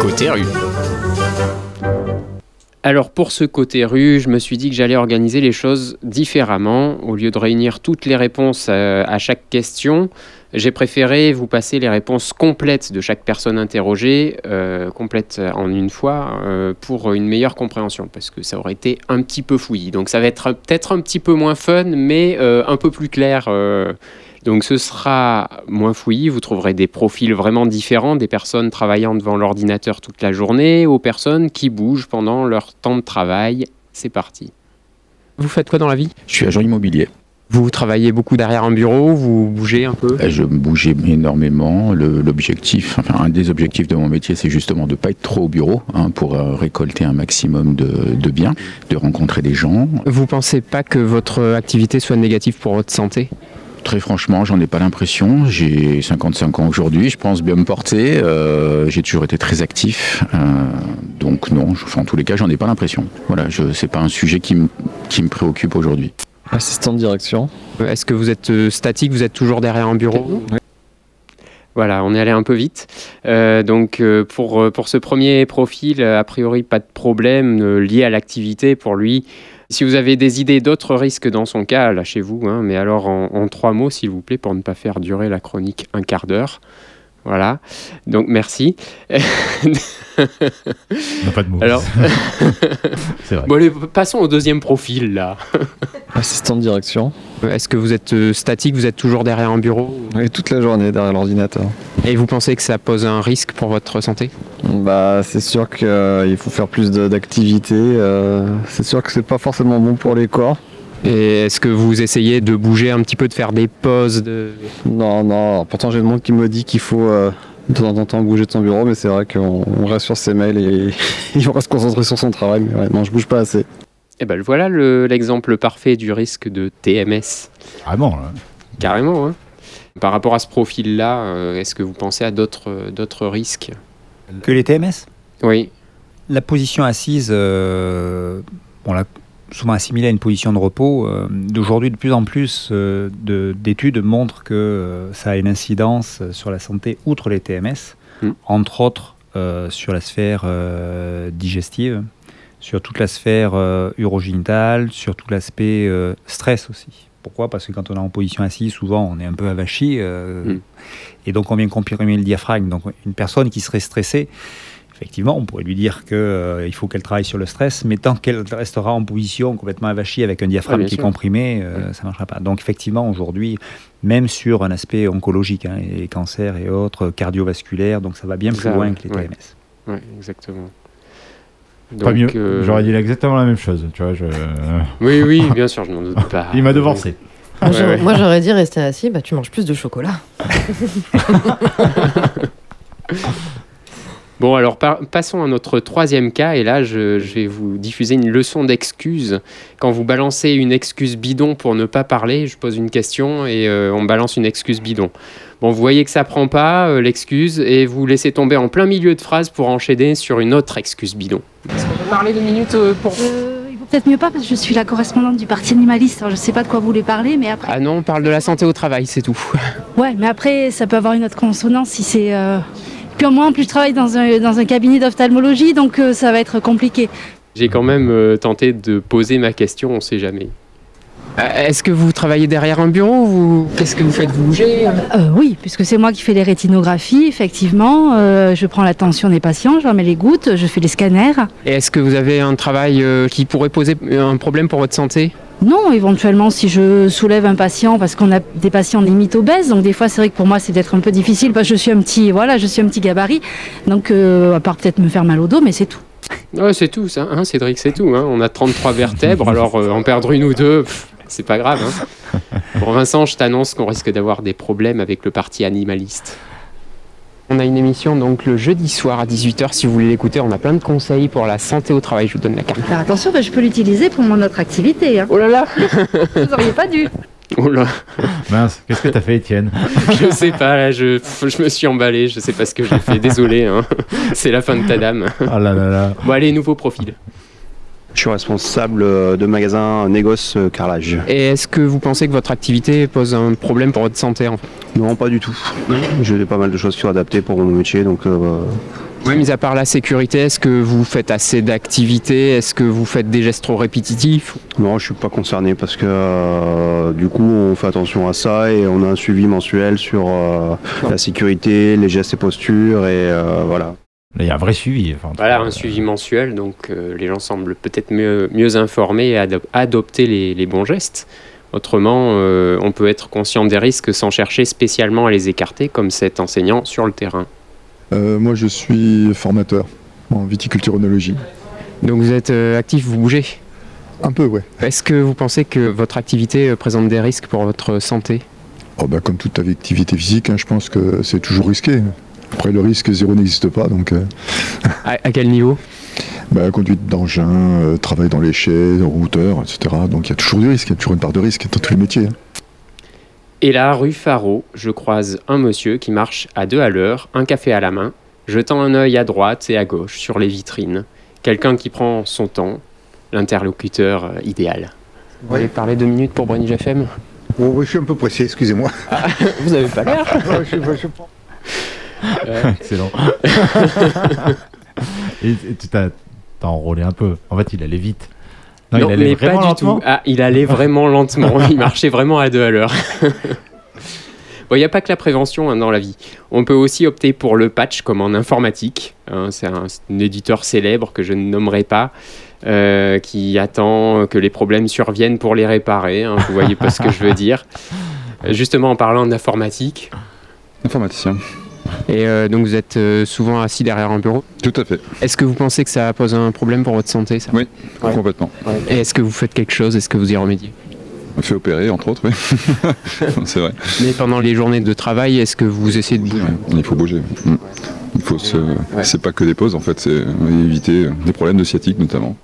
Côté rue. Alors pour ce côté rue, je me suis dit que j'allais organiser les choses différemment. Au lieu de réunir toutes les réponses euh, à chaque question, j'ai préféré vous passer les réponses complètes de chaque personne interrogée, euh, complètes en une fois, euh, pour une meilleure compréhension, parce que ça aurait été un petit peu fouillis. Donc ça va être peut-être un petit peu moins fun, mais un peu plus clair donc ce sera moins fouillis, vous trouverez des profils vraiment différents, des personnes travaillant devant l'ordinateur toute la journée aux personnes qui bougent pendant leur temps de travail. C'est parti. Vous faites quoi dans la vie? Je suis agent immobilier. Vous travaillez beaucoup derrière un bureau, vous bougez un peu? Euh, Je bougeais énormément. L'objectif, enfin un des objectifs de mon métier, c'est justement de ne pas être trop au bureau hein, pour euh, récolter un maximum de, de biens, de rencontrer des gens. Vous pensez pas que votre activité soit négative pour votre santé? Très franchement, j'en ai pas l'impression. J'ai 55 ans aujourd'hui, je pense bien me porter. Euh, j'ai toujours été très actif. Euh, donc non, en tous les cas, j'en ai pas l'impression. Voilà, je c'est pas un sujet qui, qui me préoccupe aujourd'hui. Assistant de direction. Est-ce que vous êtes euh, statique Vous êtes toujours derrière un bureau? Voilà, on est allé un peu vite. donc pour, pour ce premier profil, a priori pas de problème lié à l'activité pour lui. Si vous avez des idées d'autres risques dans son cas, lâchez-vous. Hein, mais alors en, trois mots, s'il vous plaît, pour ne pas faire durer la chronique un quart d'heure. Voilà. Donc merci. On n'a pas de mots. Alors, c'est vrai. Bon, allez, passons au deuxième profil là. Assistant de direction. Est-ce que vous êtes euh, statique Vous êtes toujours derrière un bureau Oui, toute la journée derrière l'ordinateur. Et vous pensez que ça pose un risque pour votre santé? Bah, c'est sûr qu'il euh, faut faire plus d'activités. Euh, c'est sûr que c'est pas forcément bon pour les corps. Et est-ce que vous essayez de bouger un petit peu, de faire des pauses de... Non, non. Pourtant, j'ai le monde qui me dit qu'il faut de temps en temps bouger de son bureau, mais c'est vrai qu'on reste sur ses mails et il reste concentré sur son travail. Mais ouais, non, je bouge pas assez. Et eh ben voilà l'exemple parfait du risque de TMS. Carrément. Là. Carrément. Hein. Par rapport à ce profil-là, euh, est-ce que vous pensez à d'autres risques? Que les TMS Oui. La position assise, euh, on l'a souvent assimilée à une position de repos. Euh, d'aujourd'hui, de plus en plus d'études montrent que ça a une incidence sur la santé outre les TMS, hmm. entre autres sur la sphère digestive sur toute la sphère euh, urogénitale, sur tout l'aspect euh, stress aussi. Pourquoi? Parce que quand on est en position assise, souvent on est un peu avachi euh, mm. et donc on vient comprimer le diaphragme. Donc une personne qui serait stressée, effectivement, on pourrait lui dire qu'il faut qu'elle travaille sur le stress, mais tant qu'elle restera en position complètement avachie avec un diaphragme qui est comprimé, ça ne marchera pas. Donc effectivement, aujourd'hui, même sur un aspect oncologique, hein, et cancers et autres, cardiovasculaires, donc ça va bien plus loin que les TMS. Oui, exactement. Pas mieux. Euh, J'aurais dit exactement la même chose. Tu vois, je... Oui, oui, bien sûr, je n'en doute pas. Il m'a devancé. Moi, j'aurais dit rester assis, bah, tu manges plus de chocolat. bon, alors passons à notre troisième cas. Et là, je, vais vous diffuser une leçon d'excuses. Quand vous balancez une excuse bidon pour ne pas parler, je pose une question et euh, on balance une excuse bidon. Bon, vous voyez que ça prend pas euh, l'excuse et vous laissez tomber en plein milieu de phrase pour enchaîner sur une autre excuse bidon. Est-ce qu'on peut parler deux minutes euh, pour Il vaut peut-être mieux pas parce que je suis la correspondante du parti animaliste. je sais pas de quoi vous voulez parler, mais après. Ah non, on parle de la santé au travail, c'est tout. ouais, mais après, ça peut avoir une autre consonance si c'est. Puis moi, en plus, je travaille dans un, dans un cabinet d'ophtalmologie, donc ça va être compliqué. J'ai quand même tenté de poser ma question, on sait jamais. Euh, est-ce que vous travaillez derrière un bureau ou qu'est-ce que vous faites Vous bougez euh, Oui, puisque c'est moi qui fais les rétinographies, effectivement. Euh, je prends l'attention des patients, je leur mets les gouttes, je fais les scanners. Et est-ce que vous avez un travail qui pourrait poser un problème pour votre santé? Non, éventuellement si je soulève un patient parce qu'on a des patients limite obèses, donc des fois c'est vrai que pour moi c'est d'être un peu difficile parce que je suis un petit voilà, je suis un petit gabarit, donc à part peut-être me faire mal au dos, mais c'est tout. Ouais, c'est tout ça, hein, Cédric, c'est tout. Hein. On a 33 vertèbres, alors en perdre une ou deux, c'est pas grave. Hein. Bon, Vincent, je t'annonce qu'on risque d'avoir des problèmes avec le parti animaliste. On a une émission donc le jeudi soir à 18h si vous voulez l'écouter. On a plein de conseils pour la santé au travail. Je vous donne la carte. attention, bah, je peux l'utiliser pour mon autre activité. Hein. Oh là là Vous n'auriez pas dû. Oh là Mince, qu'est-ce que t'as fait, Étienne? Je sais pas, je, je me suis emballé, je sais pas ce que j'ai fait, désolé, hein. c'est la fin de ta dame. Oh là là là. Bon, allez, nouveau profil. Je suis responsable euh, de magasin négoce euh, carrelage. Et est-ce que vous pensez que votre activité pose un problème pour votre santé en fait? Non, pas du tout. J'ai pas mal de choses qui sont adaptées pour mon métier, donc oui, mis à part la sécurité, est-ce que vous faites assez d'activités? Est-ce que vous faites des gestes trop répétitifs? Non, je suis pas concerné parce que euh, du coup, on fait attention à ça et on a un suivi mensuel sur euh, la sécurité, les gestes et postures et euh, voilà. il y a un vrai suivi. voilà, un suivi mensuel, donc les gens semblent peut-être mieux, mieux informés et adopter les, les, bons gestes. Autrement, on peut être conscient des risques sans chercher spécialement à les écarter, comme cet enseignant sur le terrain. Euh, moi, je suis formateur en viticulture onologie. Donc vous êtes euh, actif, vous bougez? Un peu, ouais. Est-ce que vous pensez que votre activité euh, présente des risques pour votre santé? Oh bah, Comme toute activité physique, hein, je pense que c'est toujours risqué. Après, le risque zéro n'existe pas. Donc, à, quel niveau? Bah, Conduite d'engin, travail dans les chais, routeur, etc. Donc il y a toujours du risque, il y a toujours une part de risque dans tous les métiers. Hein. Et là, rue Faro, je croise un monsieur qui marche à deux à l'heure, un café à la main, jetant un œil à droite et à gauche sur les vitrines. Quelqu'un qui prend son temps, l'interlocuteur euh, idéal. Vous voulez parler deux minutes pour Brenny FM oh, Je suis un peu pressé, excusez-moi. Ah, vous avez pas l'air Excellent. et, tu t'as enrôlé un peu. En fait, il allait vite. Non, il allait vraiment pas du tout. Ah, il allait vraiment lentement. il marchait vraiment à deux à l'heure. Bon, il n'y a pas que la prévention hein, dans la vie. On peut aussi opter pour le patch comme en informatique. Hein. c'est un, éditeur célèbre que je ne nommerai pas, euh, qui attend que les problèmes surviennent pour les réparer. Hein. vous voyez pas ce que je veux dire. Justement, en parlant d'informatique. Informaticien. Et euh, donc vous êtes euh, souvent assis derrière un bureau Tout à fait. Est-ce que vous pensez que ça pose un problème pour votre santé ça? Oui, complètement. Et est-ce que vous faites quelque chose? Est-ce que vous y remédiez? On fait opérer, entre autres, oui. c'est vrai. Mais pendant les journées de travail, est-ce que vous essayez de bouger? Il faut bouger. Il faut se... C'est pas que des pauses, en fait, c'est éviter des problèmes de sciatique notamment.